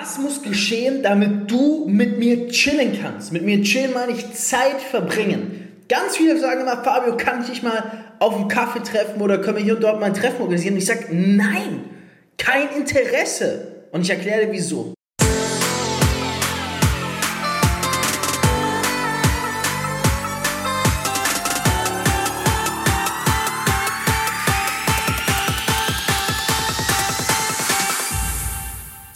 Was muss geschehen, damit du mit mir chillen kannst? Mit mir chillen meine ich Zeit verbringen. Ganz viele sagen immer, Fabio, kann ich dich mal auf einen Kaffee treffen oder können wir hier und dort mal ein Treffen organisieren? Und ich sage, nein, kein Interesse. Und ich erkläre dir wieso.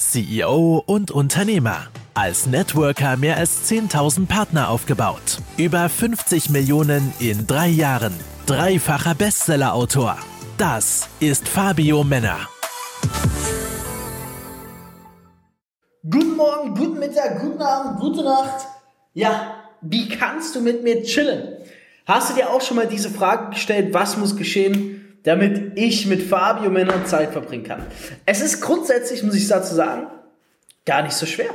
CEO und Unternehmer. Als Networker mehr als 10.000 Partner aufgebaut. Über 50 Millionen in drei Jahren. Dreifacher Bestsellerautor. Das ist Fabio Männer. Guten Morgen, guten Mittag, guten Abend, gute Nacht. Ja, wie kannst du mit mir chillen? Hast du dir auch schon mal diese Frage gestellt, was muss geschehen, damit ich mit Fabio Männer Zeit verbringen kann. Es ist grundsätzlich, muss ich dazu sagen, gar nicht so schwer.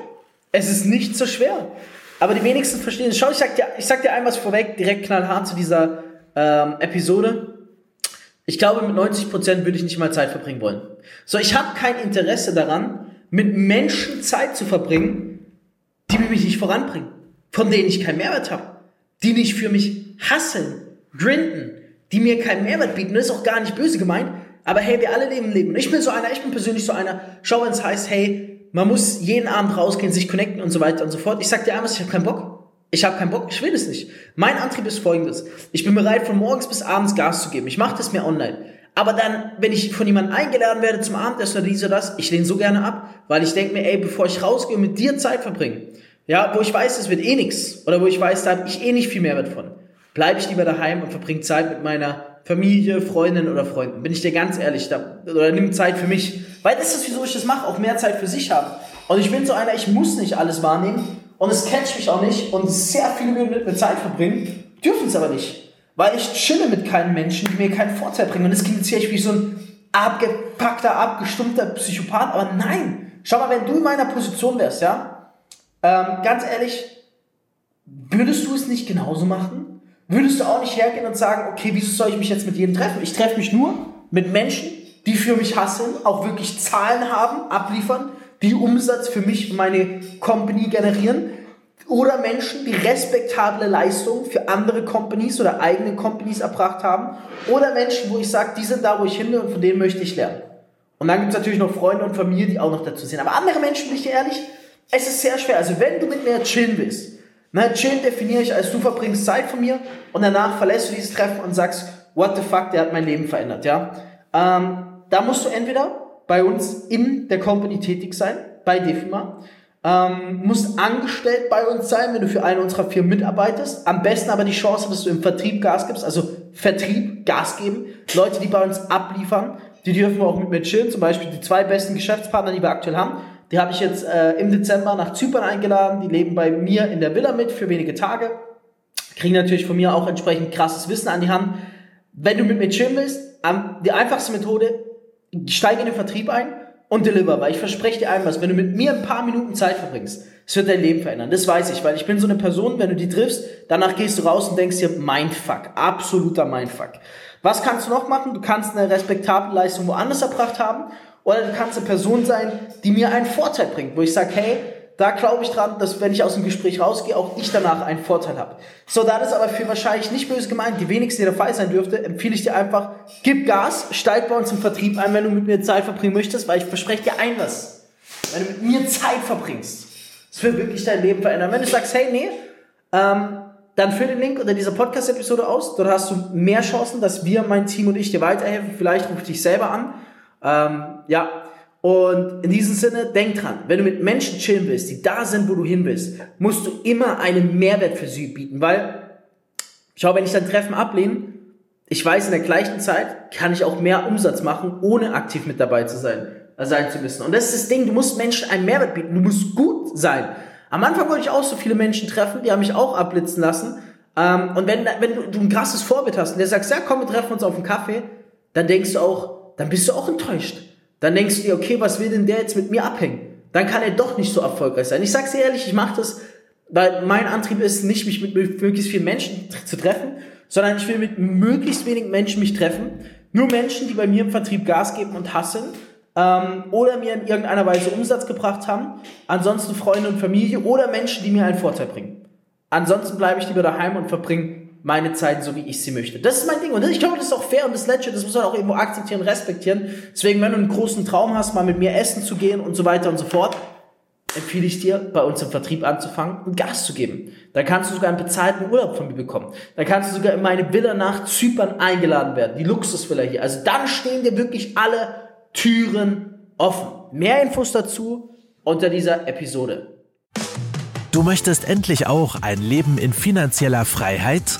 Es ist nicht so schwer. Aber die wenigsten verstehen es. Schau, ich sag dir, ich sag dir einmal vorweg, direkt knallhart zu dieser ähm, Episode. Ich glaube, mit 90% würde ich nicht mal Zeit verbringen wollen. So, ich habe kein Interesse daran, mit Menschen Zeit zu verbringen, die mich nicht voranbringen, von denen ich keinen Mehrwert habe, die nicht für mich hasseln, grinden, die mir keinen Mehrwert bieten. Das ist auch gar nicht böse gemeint. Aber hey, wir alle leben Leben. Und ich bin so einer, ich bin persönlich so einer. Schau, wenn es heißt, hey, man muss jeden Abend rausgehen, sich connecten und so weiter und so fort. Ich sag dir einmal, ich habe keinen Bock. Ich habe keinen Bock, ich will es nicht. Mein Antrieb ist folgendes. Ich bin bereit, von morgens bis abends Gas zu geben. Ich mache das mehr online. Aber dann, wenn ich von jemandem eingeladen werde zum Abendessen oder dies oder das, ich lehne so gerne ab, weil ich denke mir, ey, bevor ich rausgehe und mit dir Zeit verbringe, ja, wo ich weiß, es wird eh nix oder wo ich weiß, da habe ich eh nicht viel Mehrwert von, bleibe ich lieber daheim und verbringe Zeit mit meiner Familie, Freundin oder Freunden. Bin ich dir ganz ehrlich, da, oder nimm Zeit für mich. Weil das ist, wieso ich das mache, auch mehr Zeit für sich haben. Und ich bin so einer, ich muss nicht alles wahrnehmen und es catcht mich auch nicht und sehr viele mit mir Zeit verbringen, dürfen es aber nicht. Weil ich chille mit keinen Menschen, die mir keinen Vorteil bringen. Und das klingt jetzt hier wie so ein abgepackter, abgestumpfter Psychopath, aber nein. Schau mal, wenn du in meiner Position wärst, ja, ähm, ganz ehrlich, würdest du es nicht genauso machen? Würdest du auch nicht hergehen und sagen, okay, wieso soll ich mich jetzt mit jedem treffen? Ich treffe mich nur mit Menschen, die für mich hasseln, auch wirklich Zahlen haben, abliefern, die Umsatz für mich und meine Company generieren. Oder Menschen, die respektable Leistungen für andere Companies oder eigene Companies erbracht haben. Oder Menschen, wo ich sage, die sind da, wo ich hin will und von denen möchte ich lernen. Und dann gibt es natürlich noch Freunde und Familie, die auch noch dazu sind. Aber andere Menschen, bin ich dir ehrlich, es ist sehr schwer. Also wenn du mit mir chillen willst, na, chillen definiere ich als du verbringst Zeit von mir und danach verlässt du dieses Treffen und sagst, what the fuck, der hat mein Leben verändert, ja. Ähm, da musst du entweder bei uns in der Company tätig sein, bei Defima, ähm, musst angestellt bei uns sein, wenn du für eine unserer Firmen mitarbeitest. Am besten aber die Chance, dass du im Vertrieb Gas gibst, also Vertrieb, Gas geben. Leute, die bei uns abliefern, die dürfen auch mit mir chillen. Zum Beispiel die zwei besten Geschäftspartner, die wir aktuell haben, die habe ich jetzt äh, im Dezember nach Zypern eingeladen. Die leben bei mir in der Villa mit für wenige Tage. Kriegen natürlich von mir auch entsprechend krasses Wissen an die Hand. Wenn du mit mir chillen willst, die einfachste Methode, steige in den Vertrieb ein und deliver, weil ich verspreche dir einmal, wenn du mit mir ein paar Minuten Zeit verbringst, es wird dein Leben verändern. Das weiß ich, weil ich bin so eine Person, wenn du die triffst, danach gehst du raus und denkst dir, Mindfuck, absoluter Mindfuck. Was kannst du noch machen? Du kannst eine respektable Leistung woanders erbracht haben oder du kannst eine Person sein, die mir einen Vorteil bringt, wo ich sage, hey, da glaube ich dran, dass wenn ich aus dem Gespräch rausgehe, auch ich danach einen Vorteil habe. So, da das aber für wahrscheinlich nicht böse gemeint, die wenigsten der Fall sein dürfte, empfehle ich dir einfach, gib Gas, steig bei uns im Vertrieb ein, wenn du mit mir Zeit verbringen möchtest, weil ich verspreche dir ein was. Wenn du mit mir Zeit verbringst, das wird wirklich dein Leben verändern. Wenn du sagst, hey, nee, ähm, dann füll den Link unter dieser Podcast-Episode aus. Dort hast du mehr Chancen, dass wir, mein Team und ich dir weiterhelfen. Vielleicht rufe ich dich selber an ähm, ja, und in diesem Sinne, denk dran, wenn du mit Menschen chillen willst, die da sind, wo du hin willst, musst du immer einen Mehrwert für sie bieten, weil, schau, wenn ich dein Treffen ablehne, ich weiß, in der gleichen Zeit kann ich auch mehr Umsatz machen, ohne aktiv mit dabei zu sein, äh, sein zu müssen. Und das ist das Ding, du musst Menschen einen Mehrwert bieten, du musst gut sein. Am Anfang wollte ich auch so viele Menschen treffen, die haben mich auch abblitzen lassen. Ähm, und wenn, wenn du, du ein krasses Vorbild hast und der sagt, ja komm, wir treffen uns auf einen Kaffee, dann denkst du auch, dann bist du auch enttäuscht. Dann denkst du dir, okay, was will denn der jetzt mit mir abhängen? Dann kann er doch nicht so erfolgreich sein. Ich sag's dir ehrlich, ich mache das, weil mein Antrieb ist nicht, mich mit möglichst vielen Menschen zu treffen, sondern ich will mit möglichst wenigen Menschen mich treffen. Nur Menschen, die bei mir im Vertrieb Gas geben und hasseln ähm, oder mir in irgendeiner Weise Umsatz gebracht haben Ansonsten Freunde und Familie oder Menschen, die mir einen Vorteil bringen. Ansonsten bleibe ich lieber daheim und verbringe meine Zeit so, wie ich sie möchte. Das ist mein Ding. Und ich glaube, das ist auch fair und das legit. Das muss man auch irgendwo akzeptieren, respektieren. Deswegen, wenn du einen großen Traum hast, mal mit mir essen zu gehen und so weiter und so fort, empfehle ich dir, bei uns im Vertrieb anzufangen und Gas zu geben. Da kannst du sogar einen bezahlten Urlaub von mir bekommen. Da kannst du sogar in meine Villa nach Zypern eingeladen werden. Die Luxusvilla hier. Also dann stehen dir wirklich alle Türen offen. Mehr Infos dazu unter dieser Episode. Du möchtest endlich auch ein Leben in finanzieller Freiheit?